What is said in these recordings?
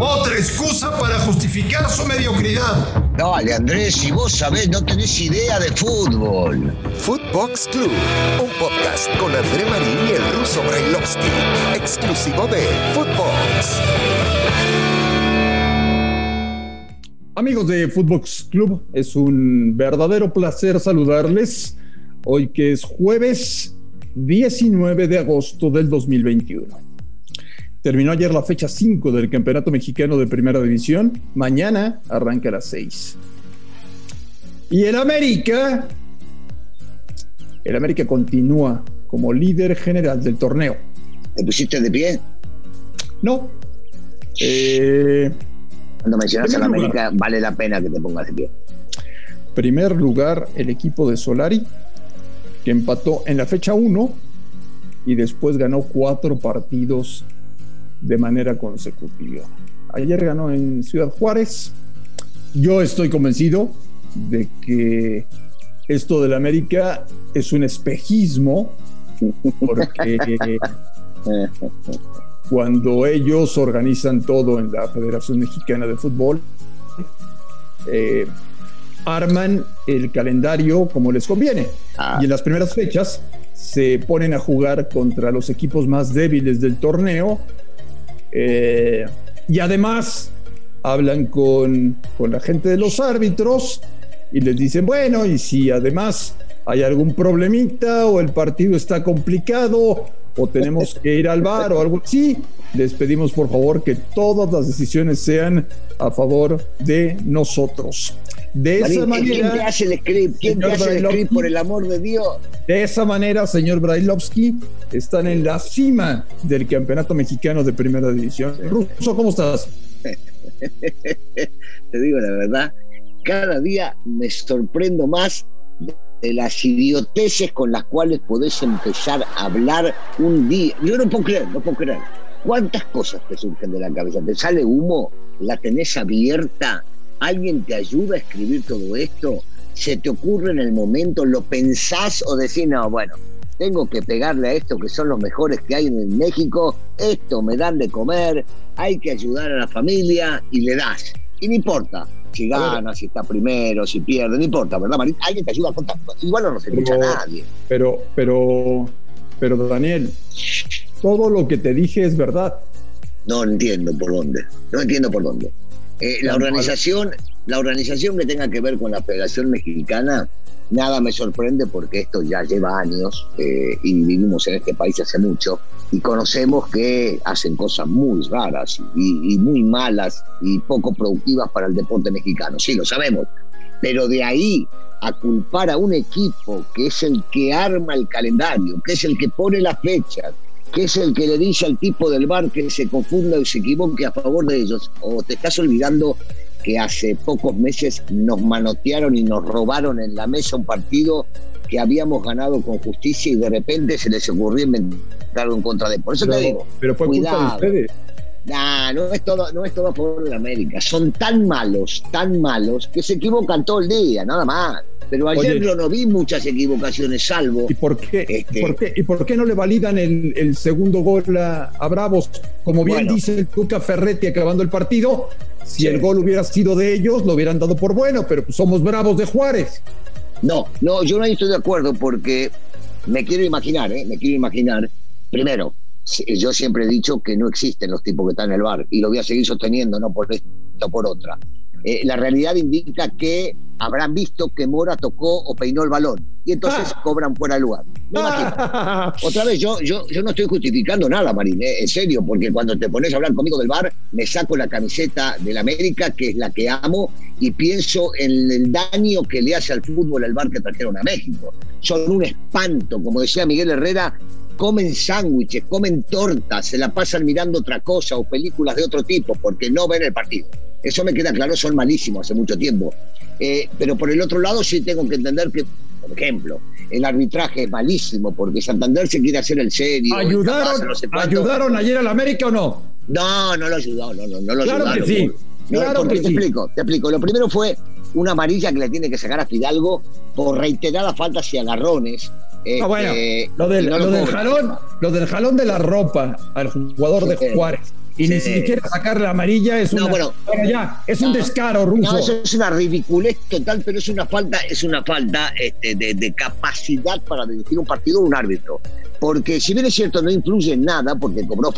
Otra excusa para justificar su mediocridad. Dale, Andrés, si vos sabés, no tenés idea de fútbol. Footbox Club, un podcast con André Marín y el ruso Brailovsky, exclusivo de Footbox. Amigos de Footbox Club, es un verdadero placer saludarles hoy que es jueves 19 de agosto del 2021. Terminó ayer la fecha 5 del Campeonato Mexicano de Primera División. Mañana arranca a las 6. Y el América, el América continúa como líder general del torneo. ¿Te pusiste de pie? No. Eh, Cuando mencionas a la América, vale la pena que te pongas de pie. Primer lugar, el equipo de Solari, que empató en la fecha 1 y después ganó cuatro partidos de manera consecutiva. Ayer ganó en Ciudad Juárez. Yo estoy convencido de que esto del América es un espejismo, porque cuando ellos organizan todo en la Federación Mexicana de Fútbol, eh, arman el calendario como les conviene. Y en las primeras fechas se ponen a jugar contra los equipos más débiles del torneo eh, y además hablan con, con la gente de los árbitros y les dicen, bueno, y si además hay algún problemita o el partido está complicado o tenemos que ir al bar o algo así, les pedimos por favor que todas las decisiones sean a favor de nosotros. De esa manera. ¿Quién te hace el script? ¿Quién te hace el script, por el amor de Dios? De esa manera, señor Brailovsky, están en la cima del Campeonato Mexicano de Primera División. Ruso, ¿cómo estás? te digo la verdad, cada día me sorprendo más de las idioteces con las cuales podés empezar a hablar un día. Yo no puedo creer, no puedo creer. ¿Cuántas cosas te surgen de la cabeza? ¿Te sale humo? ¿La tenés abierta? ¿Alguien te ayuda a escribir todo esto? ¿Se te ocurre en el momento? ¿Lo pensás o decís, no, bueno, tengo que pegarle a esto que son los mejores que hay en México, esto me dan de comer, hay que ayudar a la familia y le das. Y no importa si gana, si está primero, si pierde, no importa, ¿verdad, Marín? Alguien te ayuda a contar. Igual no nos escucha nadie. Pero, pero, pero, Daniel, todo lo que te dije es verdad. No entiendo por dónde. No entiendo por dónde. Eh, la organización, la organización que tenga que ver con la Federación Mexicana, nada me sorprende porque esto ya lleva años eh, y vivimos en este país hace mucho y conocemos que hacen cosas muy raras y, muy malas y poco productivas para el deporte mexicano. Sí, lo sabemos. Pero de ahí a culpar a un equipo que es el que arma el calendario, que es el que pone las fechas, que es el que le dice al tipo del bar que se confunda y se equivoque a favor de ellos, o te estás olvidando que hace pocos meses nos manotearon y nos robaron en la mesa un partido que habíamos ganado con justicia y de repente se les ocurrió inventar en contra de. Por eso te digo, pero fue cuidado. Culpa de ustedes. Nah, no es todo, no es todo a favor de América. Son tan malos, tan malos, que se equivocan todo el día, nada más. Pero ayer Oye, yo no vi muchas equivocaciones, salvo. ¿Y por qué, este, ¿por qué, ¿y por qué no le validan el, el segundo gol a, a, Bravos? Como bien bueno. dice el Tuca Ferretti acabando el partido, si sí. el gol hubiera sido de ellos, lo hubieran dado por bueno, pero somos Bravos de Juárez. No, no, yo no estoy de acuerdo porque me quiero imaginar, ¿eh? me quiero imaginar. Primero, yo siempre he dicho que no existen los tipos que están en el bar y lo voy a seguir sosteniendo, no por esto por otra. Eh, la realidad indica que habrán visto que Mora tocó o peinó el balón y entonces ah. cobran fuera de lugar. Me ah. Otra vez, yo, yo, yo no estoy justificando nada, Marín, eh, en serio, porque cuando te pones a hablar conmigo del bar, me saco la camiseta del América, que es la que amo, y pienso en el daño que le hace al fútbol el bar que trajeron a México. Son un espanto, como decía Miguel Herrera, comen sándwiches, comen tortas, se la pasan mirando otra cosa o películas de otro tipo porque no ven el partido. Eso me queda claro, son malísimos hace mucho tiempo. Eh, pero por el otro lado sí tengo que entender que, por ejemplo, el arbitraje es malísimo porque Santander se quiere hacer el serio. ¿Ayudaron, no sé ¿ayudaron ayer al América o no? No, no lo ayudó, no, no, no lo claro ayudaron. Que sí. No, claro porque que te sí. explico, te explico. Lo primero fue una amarilla que le tiene que sacar a Fidalgo por reiteradas faltas y agarrones. Ah, bueno, este, lo del, y no lo, del cobra. jalón, lo del jalón de la ropa al jugador de Juárez y ni siquiera sacar la amarilla es, una, bueno, ya, es un descaro, Ruso. No, eso es una ridiculez total, pero es una falta, es una falta este, de, capacidad para dirigir un partido un árbitro. Porque si bien es cierto, no influye en nada, porque, cobró,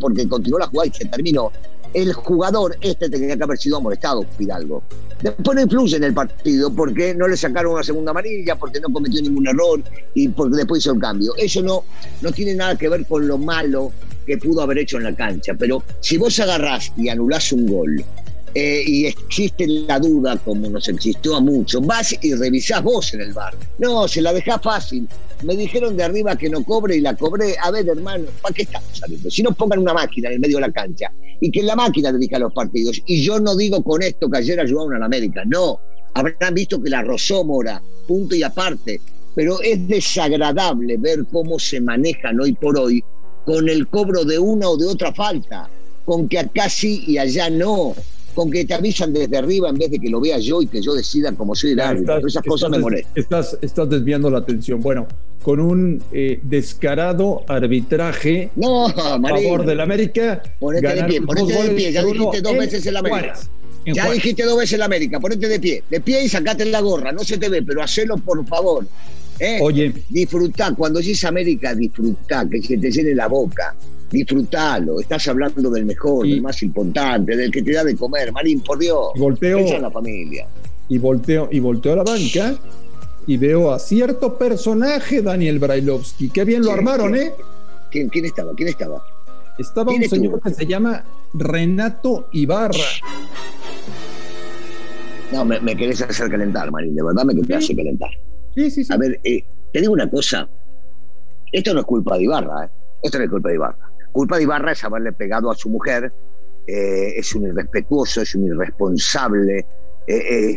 porque continuó la jugada y se terminó, el jugador este tenía que haber sido amonestado, Fidalgo. Después no influye en el partido porque no le sacaron una segunda amarilla, porque no cometió ningún error y porque después hizo el cambio. Eso no, no tiene nada que ver con lo malo que pudo haber hecho en la cancha. Pero si vos agarrás y anulás un gol eh, y existe la duda, como nos existió a muchos, vas y revisás vos en el bar. No, se la dejás fácil. Me dijeron de arriba que no cobre y la cobré. A ver, hermano, ¿para qué estamos saliendo? Si no pongan una máquina en el medio de la cancha y que la máquina dedica a los partidos. Y yo no digo con esto que ayer ayudaron a la América, no. Habrán visto que la rozó Mora, punto y aparte. Pero es desagradable ver cómo se manejan hoy por hoy con el cobro de una o de otra falta, con que acá sí y allá no, con que te avisan desde arriba en vez de que lo vea yo y que yo decida como soy el árbitro. Esas cosas me molestan. Estás, estás desviando la atención. Bueno, con un eh, descarado arbitraje a favor del América. Ponete de pie, ponete de pie, ya dijiste dos veces el América. ya dijiste dos veces el América, ponete de pie, de pie y sacate la gorra, no se te ve, pero hacelo por favor. ¿Eh? Oye. Disfrutá, cuando dices América, disfrutá, que se te llene la boca. Disfrutalo, estás hablando del mejor, del más importante, del que te da de comer, Marín, por Dios. Volteo. a la familia. Y volteo, y volteo a la banca y veo a cierto personaje, Daniel Brailovsky. Qué bien lo armaron, ¿eh? ¿Quién, ¿Quién, estaba? ¿Quién estaba? Estaba un señor que se llama Renato Ibarra. No, me, querés hacer calentar, Marín, de verdad me querés hacer calentar. Sí, sí, sí. A ver, eh, te digo una cosa. Esto no es culpa de Ibarra, ¿eh? Esto no es culpa de Ibarra. Culpa de Ibarra es haberle pegado a su mujer. Eh, es un irrespetuoso, es un irresponsable. Eh,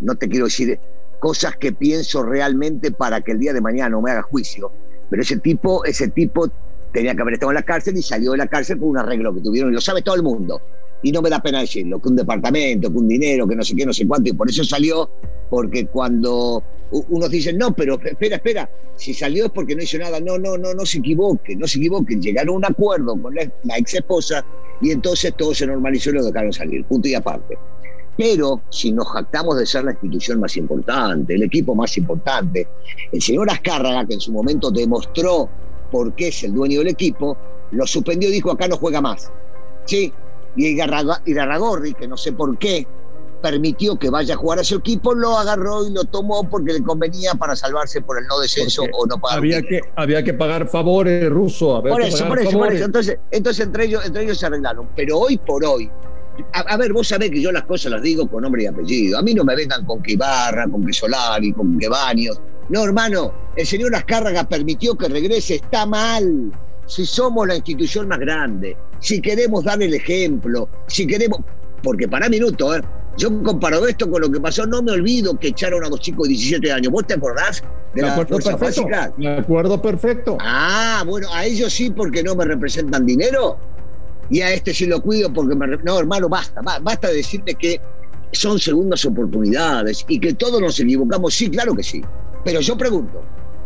no te quiero decir cosas que pienso realmente para que el día de mañana no me haga juicio. Pero ese tipo, ese tipo tenía que haber estado en la cárcel y salió de la cárcel por un arreglo que tuvieron. Y lo sabe todo el mundo y no me da pena decirlo, que un departamento, que un dinero, que no sé qué, no sé cuánto, y por eso salió, porque cuando unos dicen, no, pero espera, espera, si salió es porque no hizo nada, no, no, no, no se equivoque, no se equivoquen, llegaron a un acuerdo con la, ex esposa y entonces todo se normalizó y lo dejaron salir, punto y aparte. Pero si nos jactamos de ser la institución más importante, el equipo más importante, el señor Azcárraga, que en su momento demostró por qué es el dueño del equipo, lo suspendió y dijo, acá no juega más. Sí, y Irarragorri, que no sé por qué, permitió que vaya a jugar a su equipo, lo agarró y lo tomó porque le convenía para salvarse por el no descenso o no pagar. Había que, había que pagar favores ruso. por eso, por eso, por eso. Entonces, entonces entre, ellos, entre ellos se arreglaron. Pero hoy por hoy, a, ver, vos sabés que yo las cosas las digo con nombre y apellido. A mí no me vengan con que Ibarra, con que Solari, con que Baños. No, hermano, el señor Azcárraga permitió que regrese, está mal si somos la institución más grande, si queremos dar el ejemplo, si queremos. Porque para minuto, ¿eh? Yo comparo esto con lo que pasó, no me olvido que echaron a dos chicos de 17 años. ¿Vos te acordás de la fuerza básica? Me acuerdo perfecto. Ah, bueno, a ellos sí porque no me representan dinero y a este sí lo cuido porque me. No, hermano, basta, basta de decirme que son segundas oportunidades y que todos nos equivocamos. Sí, claro que sí. Pero yo pregunto,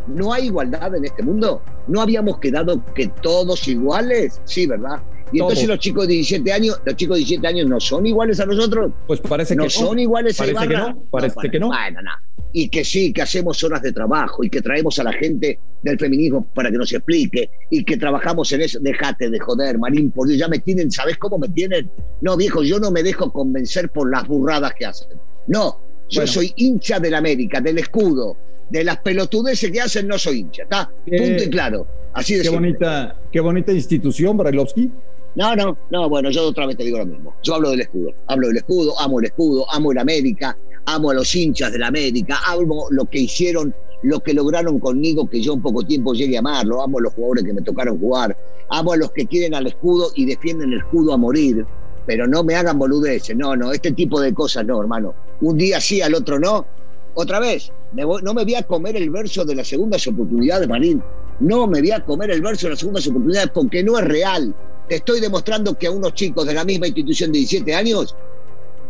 ¿No hay igualdad en este mundo? ¿No habíamos quedado que todos iguales? Sí, ¿verdad? Y entonces los chicos de 17 años, los chicos de 17 años no son iguales a nosotros. Pues parece que no. son iguales a Parece que no. Parece que no. Bueno, no. Y que sí, que hacemos horas de trabajo y que traemos a la gente del feminismo para que nos explique y que trabajamos en eso. Déjate de joder, Marín, por Dios, ya me tienen, ¿sabes cómo me tienen? No, viejo, yo no me dejo convencer por las burradas que hacen. No, yo soy hincha del América, del escudo, de las pelotudeces que hacen no soy hincha, ¿está? Punto y claro. Así de qué bonita, qué bonita institución, Brailovsky. No, no, no, bueno, yo otra vez te digo lo mismo. Yo hablo del escudo, hablo del escudo, amo el escudo, amo el América, amo a los hinchas del América, amo lo que hicieron, lo que lograron conmigo, que yo en poco tiempo llegue a amarlo, amo a los jugadores que me tocaron jugar, amo a los que quieren al escudo y defienden el escudo a morir, pero no me hagan boludeces, no, no, este tipo de cosas no, hermano. Un día sí, al otro no, otra vez, no me voy a comer el verso de las segundas oportunidades, Marín. No me voy a comer el verso de las segundas oportunidades porque no es real. Te estoy demostrando que a unos chicos de la misma institución de 17 años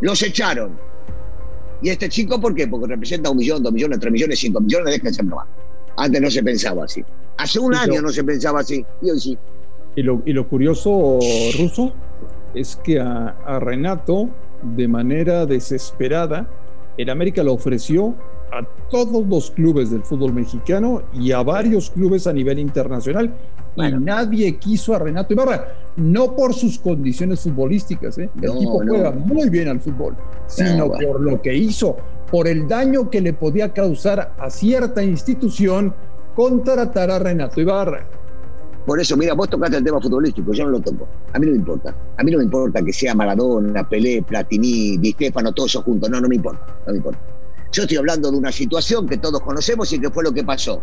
los echaron. ¿Y este chico por qué? Porque representa un millón, dos millones, tres millones, cinco millones, déjense probar. Antes no se pensaba así. Hace un año no se pensaba así, y hoy sí. Y lo, y lo curioso, Ruso, es que a, a Renato, de manera desesperada, el América lo ofreció a todos los clubes del fútbol mexicano y a varios clubes a nivel internacional. Y nadie quiso a Renato Ibarra, no por sus condiciones futbolísticas, ¿eh? el tipo juega muy bien al fútbol, sino por lo que hizo, por el daño que le podía causar a cierta institución contratar a Renato Ibarra. Por eso, mira, vos tocaste el tema futbolístico, yo no lo toco. A mí no me importa. A mí no me importa que sea Maradona, Pelé, Platini, Di Stefano, todos ellos juntos. No, no me importa. No me importa. Yo estoy hablando de una situación que todos conocemos y que fue lo que pasó.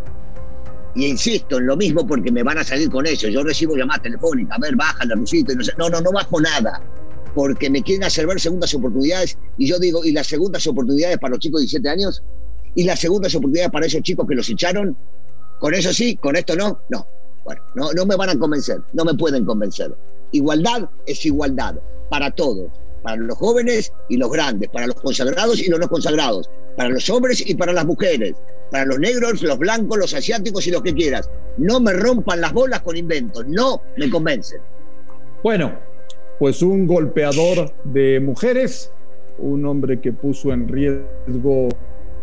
Y insisto en lo mismo porque me van a salir con eso. Yo recibo llamadas telefónicas, a ver, baja la Rusito. Y no, sé. no, no, no bajo nada. Porque me quieren hacer ver segundas oportunidades. Y yo digo, ¿y las segundas oportunidades para los chicos de 17 años? ¿Y las segundas oportunidades para esos chicos que los echaron? ¿Con eso sí? ¿Con esto no? No. Bueno, no, no me van a convencer. No me pueden convencer. Igualdad es igualdad para todos para los jóvenes y los grandes, para los consagrados y los no consagrados, para los hombres y para las mujeres, para los negros, los blancos, los asiáticos y los que quieras. No me rompan las bolas con inventos, no me convencen. Bueno, pues un golpeador de mujeres, un hombre que puso en riesgo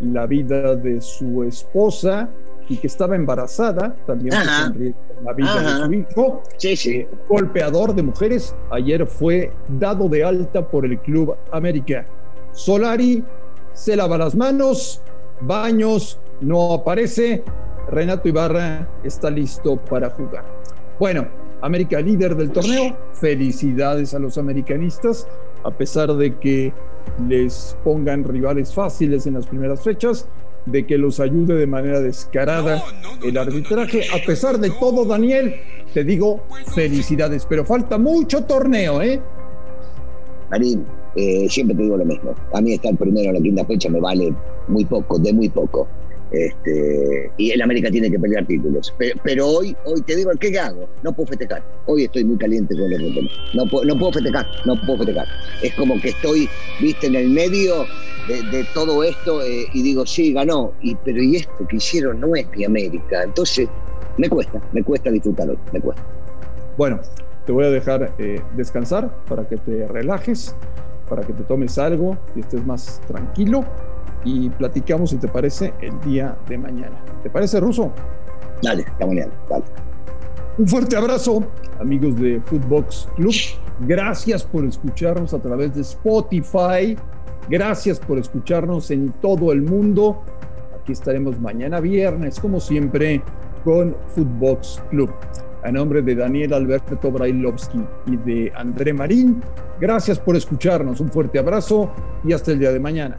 la vida de su esposa y que estaba embarazada, también puso en riesgo la vida de su hijo. Sí, sí. Eh, golpeador de mujeres, ayer fue dado de alta por el Club América. Solari se lava las manos, Baños no aparece, Renato Ibarra está listo para jugar. Bueno, América líder del torneo, felicidades a los americanistas, a pesar de que les pongan rivales fáciles en las primeras fechas, de que los ayude de manera descarada el arbitraje. A pesar de todo, Daniel, te digo felicidades, pero falta mucho torneo, ¿eh? Marín, eh, siempre te digo lo mismo. A mí estar primero en la quinta fecha me vale muy poco, de muy poco. Este, y el América tiene que pelear títulos. Pero, hoy, hoy te digo, ¿qué hago? No puedo festejar. Hoy estoy muy caliente con el tema. No, no puedo festejar, no puedo festejar. Es como que estoy, viste, en el medio de, todo esto eh, y digo, sí, ganó. Y, pero ¿y esto que hicieron no es mi América? Entonces, me cuesta, me cuesta disfrutarlo, me cuesta. Bueno, te voy a dejar eh, descansar para que te relajes, para que te tomes algo y estés más tranquilo y platicamos, si te parece, el día de mañana. ¿Te parece, Ruso? Dale, está mañana, dale. Un fuerte abrazo, amigos de Footbox Club. Gracias por escucharnos a través de Spotify. Gracias por escucharnos en todo el mundo. Aquí estaremos mañana viernes, como siempre, con Footbox Club. A nombre de Daniel Alberto Brailovsky y de André Marín, gracias por escucharnos. Un fuerte abrazo y hasta el día de mañana.